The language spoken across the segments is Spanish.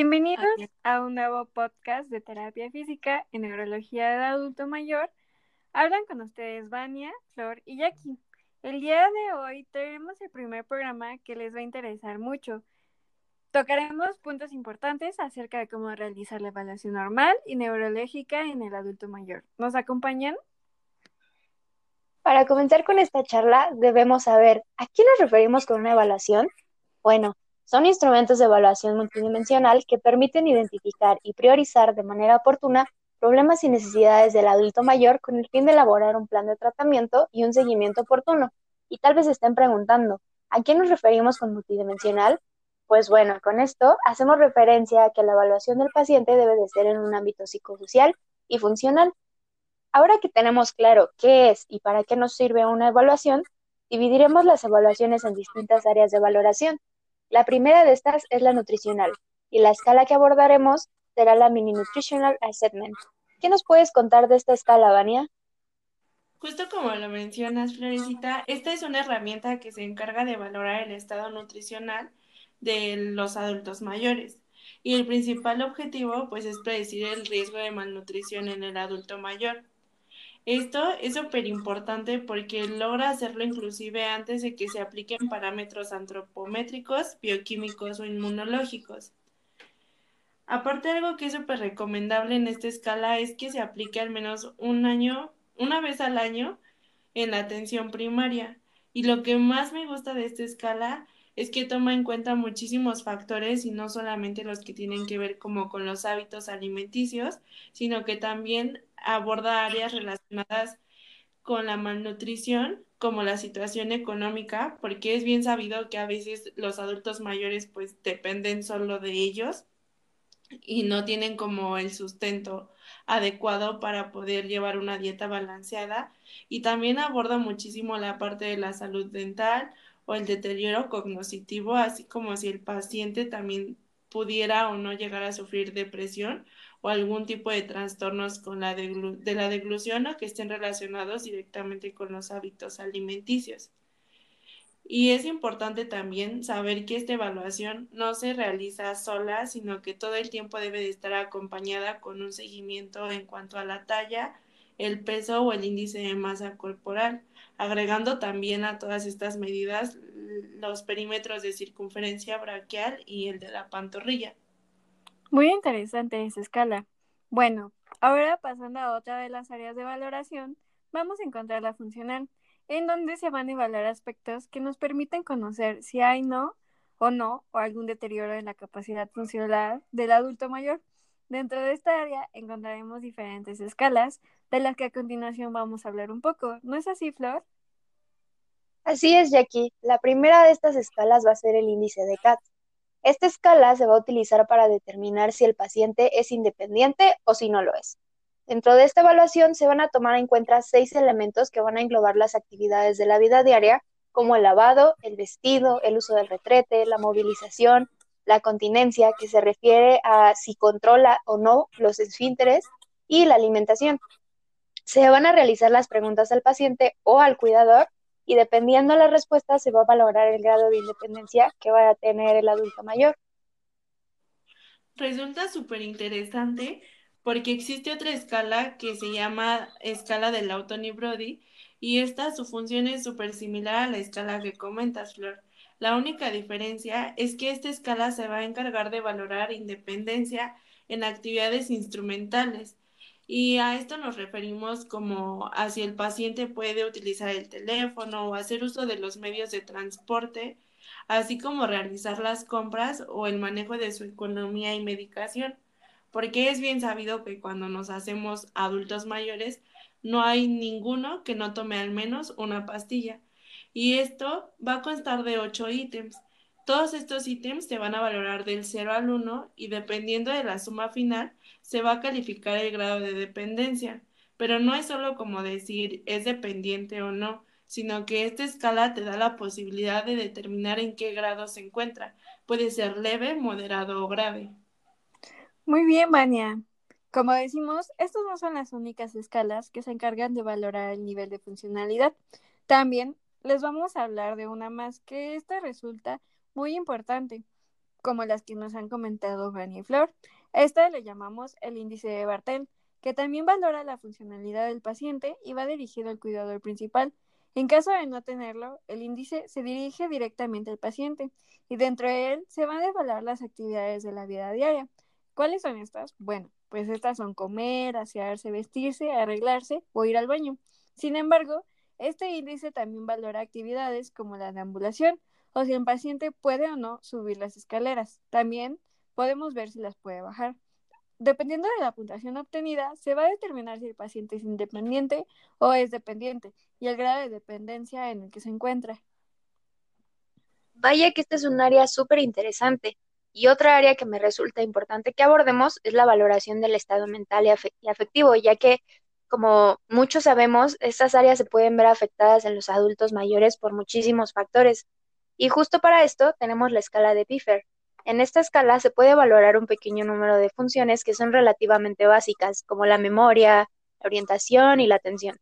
Bienvenidos a un nuevo podcast de terapia física en neurología del adulto mayor. Hablan con ustedes Vania, Flor y Jackie. El día de hoy tenemos el primer programa que les va a interesar mucho. Tocaremos puntos importantes acerca de cómo realizar la evaluación normal y neurológica en el adulto mayor. ¿Nos acompañan? Para comenzar con esta charla, debemos saber a qué nos referimos con una evaluación. Bueno, son instrumentos de evaluación multidimensional que permiten identificar y priorizar de manera oportuna problemas y necesidades del adulto mayor con el fin de elaborar un plan de tratamiento y un seguimiento oportuno. Y tal vez estén preguntando, ¿a qué nos referimos con multidimensional? Pues bueno, con esto hacemos referencia a que la evaluación del paciente debe de ser en un ámbito psicosocial y funcional. Ahora que tenemos claro qué es y para qué nos sirve una evaluación, dividiremos las evaluaciones en distintas áreas de valoración, la primera de estas es la nutricional, y la escala que abordaremos será la Mini Nutritional Assessment. ¿Qué nos puedes contar de esta escala, Vania? Justo como lo mencionas, Florecita, esta es una herramienta que se encarga de valorar el estado nutricional de los adultos mayores. Y el principal objetivo, pues, es predecir el riesgo de malnutrición en el adulto mayor. Esto es súper importante porque logra hacerlo inclusive antes de que se apliquen parámetros antropométricos, bioquímicos o inmunológicos. Aparte, algo que es súper recomendable en esta escala es que se aplique al menos un año, una vez al año, en la atención primaria. Y lo que más me gusta de esta escala es que toma en cuenta muchísimos factores y no solamente los que tienen que ver como con los hábitos alimenticios, sino que también aborda áreas relacionadas con la malnutrición, como la situación económica, porque es bien sabido que a veces los adultos mayores pues dependen solo de ellos y no tienen como el sustento adecuado para poder llevar una dieta balanceada. Y también aborda muchísimo la parte de la salud dental o el deterioro cognitivo, así como si el paciente también pudiera o no llegar a sufrir depresión o algún tipo de trastornos con la de la deglución o que estén relacionados directamente con los hábitos alimenticios. Y es importante también saber que esta evaluación no se realiza sola, sino que todo el tiempo debe de estar acompañada con un seguimiento en cuanto a la talla, el peso o el índice de masa corporal, agregando también a todas estas medidas los perímetros de circunferencia braquial y el de la pantorrilla. Muy interesante esa escala. Bueno, ahora pasando a otra de las áreas de valoración, vamos a encontrar la funcional, en donde se van a evaluar aspectos que nos permiten conocer si hay no o no o algún deterioro en la capacidad funcional del adulto mayor. Dentro de esta área encontraremos diferentes escalas, de las que a continuación vamos a hablar un poco. ¿No es así, Flor? Así es, Jackie. La primera de estas escalas va a ser el índice de CAT. Esta escala se va a utilizar para determinar si el paciente es independiente o si no lo es. Dentro de esta evaluación se van a tomar en cuenta seis elementos que van a englobar las actividades de la vida diaria, como el lavado, el vestido, el uso del retrete, la movilización, la continencia, que se refiere a si controla o no los esfínteres, y la alimentación. Se van a realizar las preguntas al paciente o al cuidador y dependiendo de la respuesta se va a valorar el grado de independencia que va a tener el adulto mayor. Resulta súper interesante porque existe otra escala que se llama escala del Lautoni Brody y esta su función es súper similar a la escala que comentas, Flor. La única diferencia es que esta escala se va a encargar de valorar independencia en actividades instrumentales y a esto nos referimos como a si el paciente puede utilizar el teléfono o hacer uso de los medios de transporte, así como realizar las compras o el manejo de su economía y medicación, porque es bien sabido que cuando nos hacemos adultos mayores no hay ninguno que no tome al menos una pastilla. Y esto va a constar de ocho ítems. Todos estos ítems se van a valorar del 0 al 1 y dependiendo de la suma final se va a calificar el grado de dependencia. Pero no es solo como decir es dependiente o no, sino que esta escala te da la posibilidad de determinar en qué grado se encuentra. Puede ser leve, moderado o grave. Muy bien, Vania. Como decimos, estas no son las únicas escalas que se encargan de valorar el nivel de funcionalidad. También les vamos a hablar de una más que esta resulta muy importante, como las que nos han comentado Fanny y Flor. Esta le llamamos el índice de Bartel, que también valora la funcionalidad del paciente y va dirigido al cuidador principal. En caso de no tenerlo, el índice se dirige directamente al paciente y dentro de él se van a evaluar las actividades de la vida diaria. ¿Cuáles son estas? Bueno, pues estas son comer, asearse, vestirse, arreglarse o ir al baño. Sin embargo, este índice también valora actividades como la deambulación o si el paciente puede o no subir las escaleras. También podemos ver si las puede bajar. Dependiendo de la puntuación obtenida, se va a determinar si el paciente es independiente o es dependiente y el grado de dependencia en el que se encuentra. Vaya que este es un área súper interesante. Y otra área que me resulta importante que abordemos es la valoración del estado mental y, afectivo, ya que, como muchos sabemos, estas áreas se pueden ver afectadas en los adultos mayores por muchísimos factores. Y justo para esto tenemos la escala de Piffer, en esta escala se puede valorar un pequeño número de funciones que son relativamente básicas, como la memoria, la orientación y la atención.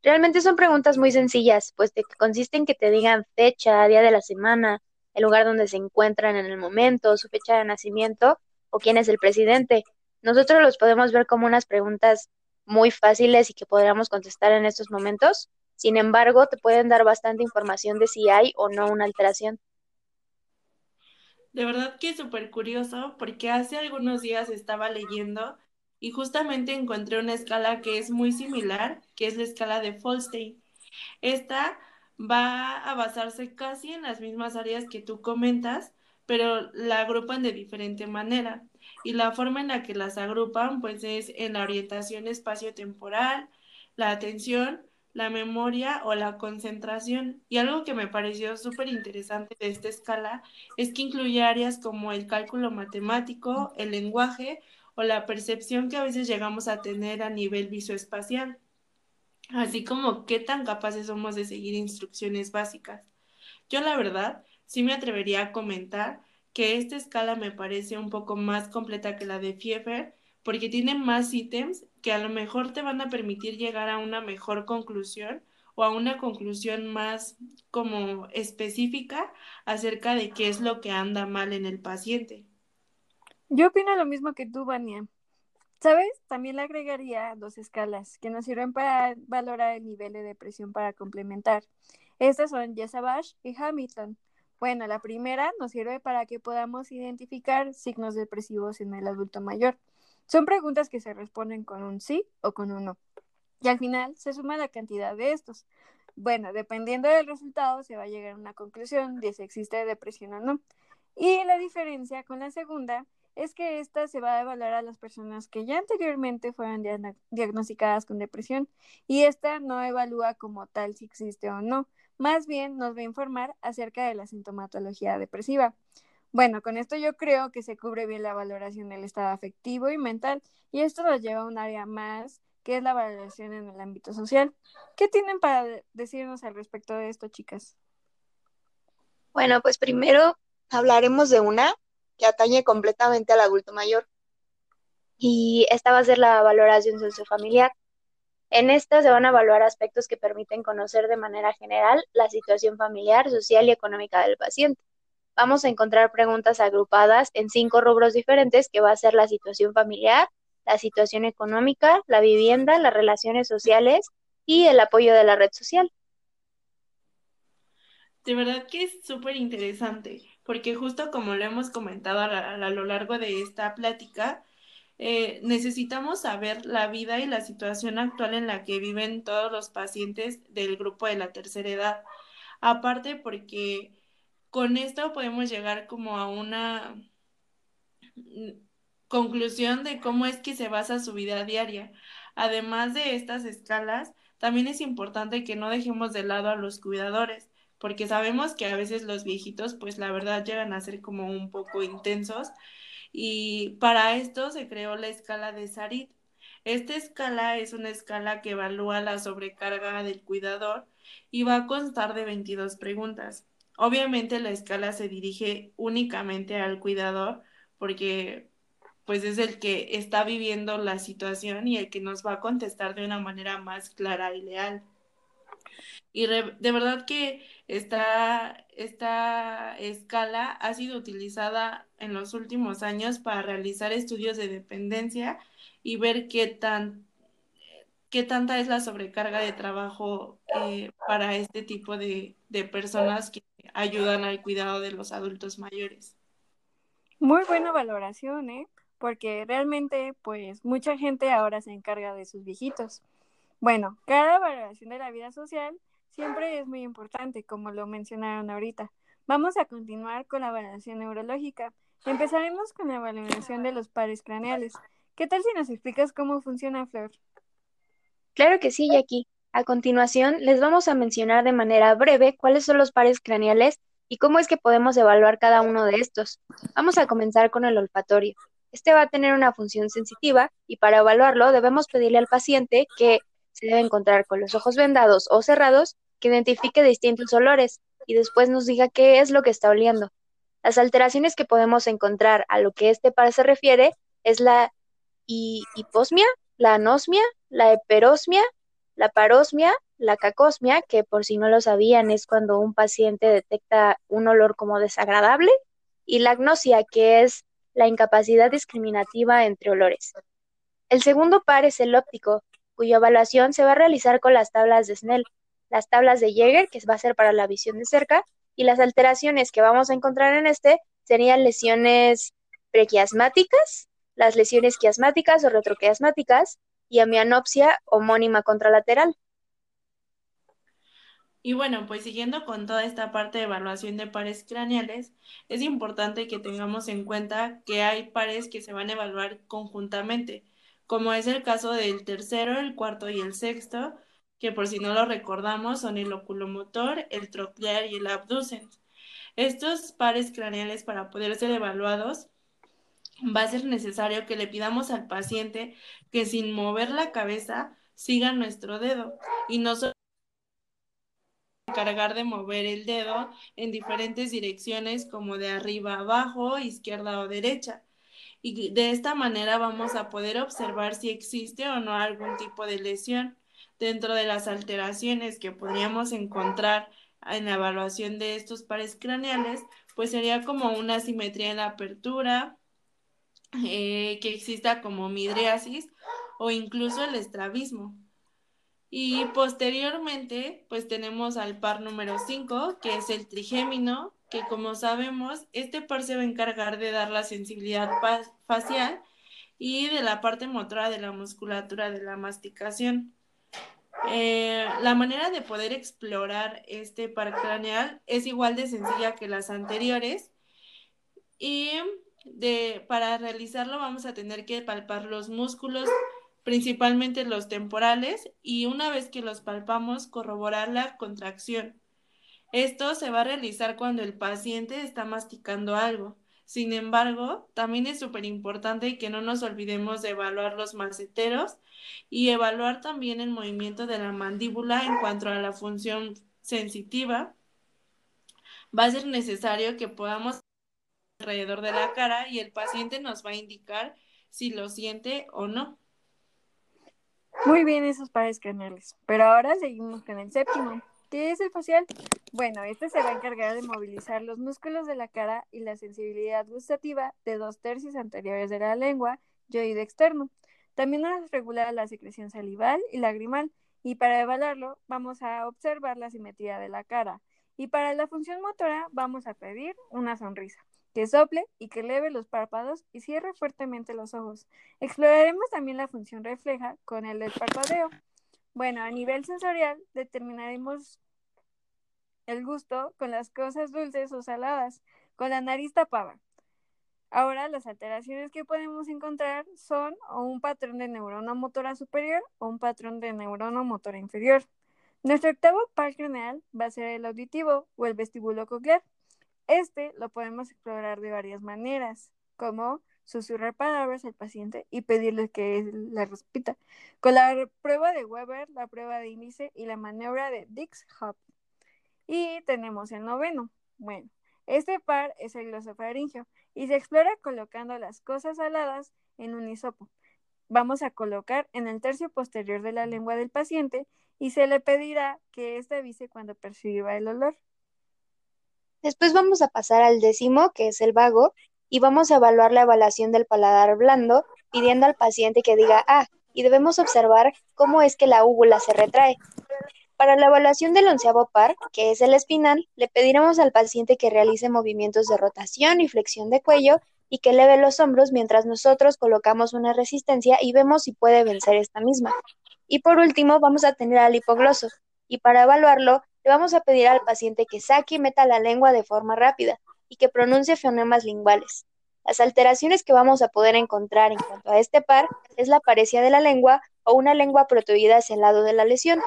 Realmente son preguntas muy sencillas, pues de que consisten en que te digan fecha, día de la semana, el lugar donde se encuentran en el momento, su fecha de nacimiento o quién es el presidente. Nosotros los podemos ver como unas preguntas muy fáciles y que podríamos contestar en estos momentos. Sin embargo, te pueden dar bastante información de si hay o no una alteración. De verdad que es súper curioso porque hace algunos días estaba leyendo y justamente encontré una escala que es muy similar, que es la escala de Folstein. Esta va a basarse casi en las mismas áreas que tú comentas, pero la agrupan de diferente manera. Y la forma en la que las agrupan, pues es en la orientación espacio-temporal, la atención, la memoria o la concentración. Y algo que me pareció súper interesante de esta escala es que incluye áreas como el cálculo matemático, el lenguaje o la percepción que a veces llegamos a tener a nivel visoespacial, así como qué tan capaces somos de seguir instrucciones básicas. Yo la verdad sí me atrevería a comentar que esta escala me parece un poco más completa que la de Pfeffer porque tiene más ítems que a lo mejor te van a permitir llegar a una mejor conclusión o a una conclusión más como específica acerca de qué es lo que anda mal en el paciente. Yo opino lo mismo que tú, Vania. ¿Sabes? También le agregaría dos escalas que nos sirven para valorar el nivel de depresión para complementar. Estas son Yesabash y Hamilton. Bueno, la primera nos sirve para que podamos identificar signos depresivos en el adulto mayor. Son preguntas que se responden con un sí o con un no. Y al final se suma la cantidad de estos. Bueno, dependiendo del resultado, se va a llegar a una conclusión de si existe depresión o no. Y la diferencia con la segunda es que esta se va a evaluar a las personas que ya anteriormente fueron diagnosticadas con depresión y esta no evalúa como tal si existe o no, más bien nos va a informar acerca de la sintomatología depresiva. Bueno, con esto yo creo que se cubre bien la valoración del estado afectivo y mental y esto nos lleva a un área más que es la valoración en el ámbito social. ¿Qué tienen para decirnos al respecto de esto, chicas? Bueno, pues primero hablaremos de una que atañe completamente al adulto mayor y esta va a ser la valoración sociofamiliar. En esta se van a evaluar aspectos que permiten conocer de manera general la situación familiar, social y económica del paciente vamos a encontrar preguntas agrupadas en cinco rubros diferentes que va a ser la situación familiar, la situación económica, la vivienda, las relaciones sociales y el apoyo de la red social. De verdad que es súper interesante, porque justo como lo hemos comentado a, lo largo de esta plática, eh, necesitamos saber la vida y la situación actual en la que viven todos los pacientes del grupo de la tercera edad. Aparte porque con esto podemos llegar como a una conclusión de cómo es que se basa su vida diaria. Además de estas escalas, también es importante que no dejemos de lado a los cuidadores, porque sabemos que a veces los viejitos, pues la verdad llegan a ser como un poco intensos. Y para esto se creó la escala de Sarit. Esta escala es una escala que evalúa la sobrecarga del cuidador y va a constar de 22 preguntas. Obviamente la escala se dirige únicamente al cuidador porque pues es el que está viviendo la situación y el que nos va a contestar de una manera más clara y leal. Y de verdad que esta, esta escala ha sido utilizada en los últimos años para realizar estudios de dependencia y ver qué tan qué tanta es la sobrecarga de trabajo eh, para este tipo de, de personas que ayudan al cuidado de los adultos mayores. Muy buena valoración, ¿eh? Porque realmente, pues, mucha gente ahora se encarga de sus viejitos. Bueno, cada valoración de la vida social siempre es muy importante, como lo mencionaron ahorita. Vamos a continuar con la evaluación neurológica. Empezaremos con la evaluación de los pares craneales. ¿Qué tal si nos explicas cómo funciona, Flor? Claro que sí, Jackie. A continuación, les vamos a mencionar de manera breve cuáles son los pares craneales y cómo es que podemos evaluar cada uno de estos. Vamos a comenzar con el olfatorio. Este va a tener una función sensitiva y para evaluarlo debemos pedirle al paciente que se debe encontrar con los ojos vendados o cerrados, que identifique distintos olores y después nos diga qué es lo que está oliendo. Las alteraciones que podemos encontrar a lo que este par se refiere es la hiposmia, la anosmia, la heperosmia, la parosmia, la cacosmia, que por si no lo sabían es cuando un paciente detecta un olor como desagradable, y la agnosia, que es la incapacidad discriminativa entre olores. El segundo par es el óptico, cuya evaluación se va a realizar con las tablas de Snell, las tablas de Jaeger, que va a ser para la visión de cerca, y las alteraciones que vamos a encontrar en este serían lesiones prequiasmáticas, las lesiones quiasmáticas o retroquiasmáticas y amianopsia homónima contralateral. Y bueno, pues siguiendo con toda esta parte de evaluación de pares craneales, es importante que tengamos en cuenta que hay pares que se van a evaluar conjuntamente, como es el caso del tercero, el cuarto y el sexto, que por si no lo recordamos son el oculomotor, el troclear y el abducens. Estos pares craneales para poder ser evaluados va a ser necesario que le pidamos al paciente que sin mover la cabeza siga nuestro dedo y no solo encargar de mover el dedo en diferentes direcciones como de arriba abajo, izquierda o derecha y de esta manera vamos a poder observar si existe o no algún tipo de lesión. Dentro de las alteraciones que podríamos encontrar en la evaluación de estos pares craneales, pues sería como una asimetría en la apertura, eh, que exista como midriasis o incluso el estrabismo. Y posteriormente, pues tenemos al par número 5, que es el trigémino, que como sabemos, este par se va a encargar de dar la sensibilidad facial y de la parte motora de la musculatura de la masticación. Eh, la manera de poder explorar este par craneal es igual de sencilla que las anteriores y de, para realizarlo vamos a tener que palpar los músculos, principalmente los temporales, y una vez que los palpamos, corroborar la contracción. Esto se va a realizar cuando el paciente está masticando algo. Sin embargo, también es súper importante que no nos olvidemos de evaluar los maceteros y evaluar también el movimiento de la mandíbula en cuanto a la función sensitiva. Va a ser necesario que podamos alrededor de la cara y el paciente nos va a indicar si lo siente o no. Muy bien esos pares craneales, pero ahora seguimos con el séptimo. ¿Qué es el facial? Bueno, este se va a encargar de movilizar los músculos de la cara y la sensibilidad gustativa de dos tercios anteriores de la lengua y oído externo. También nos regula la secreción salival y lagrimal, y para evaluarlo vamos a observar la simetría de la cara. Y para la función motora vamos a pedir una sonrisa, que sople y que eleve los párpados y cierre fuertemente los ojos. Exploraremos también la función refleja con el del parpadeo. Bueno, a nivel sensorial determinaremos el gusto con las cosas dulces o saladas, con la nariz tapada. Ahora las alteraciones que podemos encontrar son un patrón de neurona motora superior o un patrón de neurona motora inferior. Nuestro octavo par craneal va a ser el auditivo o el vestíbulo coclear. Este lo podemos explorar de varias maneras, como susurrar palabras al paciente y pedirle que la repita. Con la prueba de Weber, la prueba de índice y la maniobra de Dix-Hop. Y tenemos el noveno. Bueno, este par es el glosofaringio y se explora colocando las cosas aladas en un hisopo. vamos a colocar en el tercio posterior de la lengua del paciente y se le pedirá que éste avise cuando perciba el olor. Después vamos a pasar al décimo, que es el vago, y vamos a evaluar la evaluación del paladar blando, pidiendo al paciente que diga ah, y debemos observar cómo es que la úvula se retrae. Para la evaluación del onceavo par, que es el espinal, le pediremos al paciente que realice movimientos de rotación y flexión de cuello y que eleve los hombros mientras nosotros colocamos una resistencia y vemos si puede vencer esta misma. Y por último, vamos a tener al hipogloso. Y para evaluarlo, le vamos a pedir al paciente que saque y meta la lengua de forma rápida y que pronuncie fonemas linguales. Las alteraciones que vamos a poder encontrar en cuanto a este par es la parecia de la lengua o una lengua protuida hacia el lado de la lesión.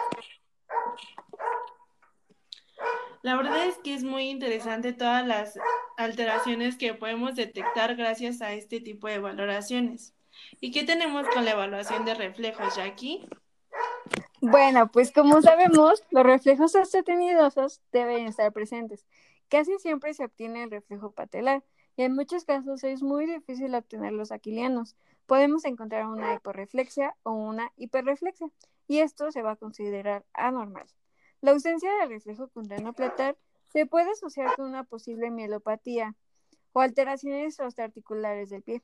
La verdad es que es muy interesante todas las alteraciones que podemos detectar gracias a este tipo de valoraciones. ¿Y qué tenemos con la evaluación de reflejos, Jackie? Bueno, pues como sabemos, los reflejos osteotendidosos deben estar presentes. Casi siempre se obtiene el reflejo patelar y en muchos casos es muy difícil obtener los aquilianos. Podemos encontrar una hiporreflexia o una hiperreflexia y esto se va a considerar anormal. La ausencia de reflejo platar se puede asociar con una posible mielopatía o alteraciones osteoarticulares del pie.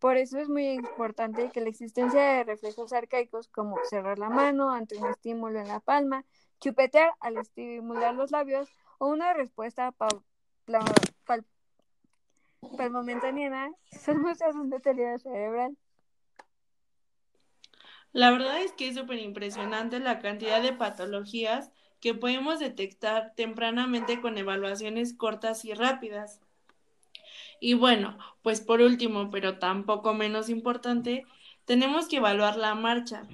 Por eso es muy importante que la existencia de reflejos arcaicos como cerrar la mano ante un estímulo en la palma, chupetear al estimular los labios o una respuesta palmomentánea son muestras de un deterioro cerebral. La verdad es que es súper impresionante la cantidad de patologías que podemos detectar tempranamente con evaluaciones cortas y rápidas. Y bueno, pues por último, pero tampoco menos importante, tenemos que evaluar la marcha.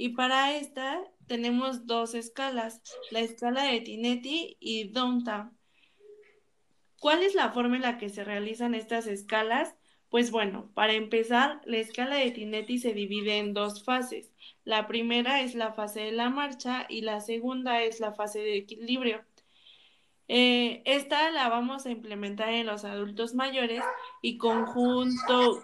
Y para esta tenemos dos escalas, la escala de Tinetti y Downtown. ¿Cuál es la forma en la que se realizan estas escalas? Pues bueno, para empezar, la escala de Tinetti se divide en dos fases. La primera es la fase de la marcha y la segunda es la fase de equilibrio. Eh, esta la vamos a implementar en los adultos mayores y conjunto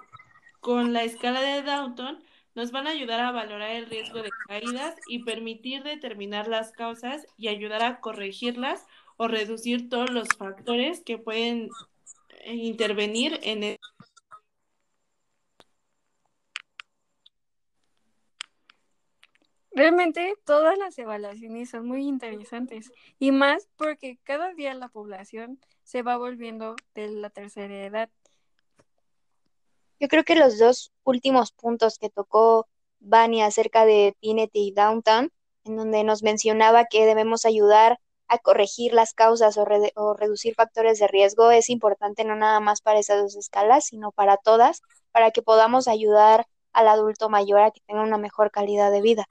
con la escala de Downton nos van a ayudar a valorar el riesgo de caídas y permitir determinar las causas y ayudar a corregirlas o reducir todos los factores que pueden eh, intervenir en el Realmente todas las evaluaciones son muy interesantes y más porque cada día la población se va volviendo de la tercera edad. Yo creo que los dos últimos puntos que tocó Bani acerca de Tinet y Downtown, en donde nos mencionaba que debemos ayudar a corregir las causas o, o reducir factores de riesgo, es importante no nada más para esas dos escalas, sino para todas, para que podamos ayudar al adulto mayor a que tenga una mejor calidad de vida.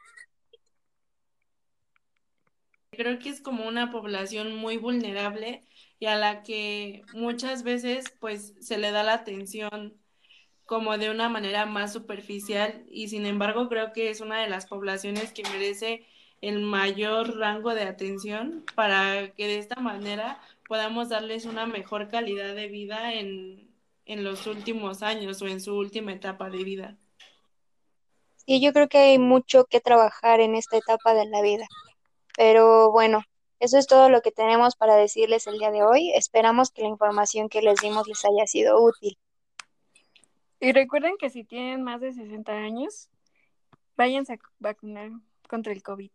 Creo que es como una población muy vulnerable y a la que muchas veces pues se le da la atención como de una manera más superficial y sin embargo creo que es una de las poblaciones que merece el mayor rango de atención para que de esta manera podamos darles una mejor calidad de vida en, en los últimos años o en su última etapa de vida. Sí, yo creo que hay mucho que trabajar en esta etapa de la vida. Pero bueno, eso es todo lo que tenemos para decirles el día de hoy. Esperamos que la información que les dimos les haya sido útil. Y recuerden que si tienen más de 60 años, váyanse a vacunar contra el COVID.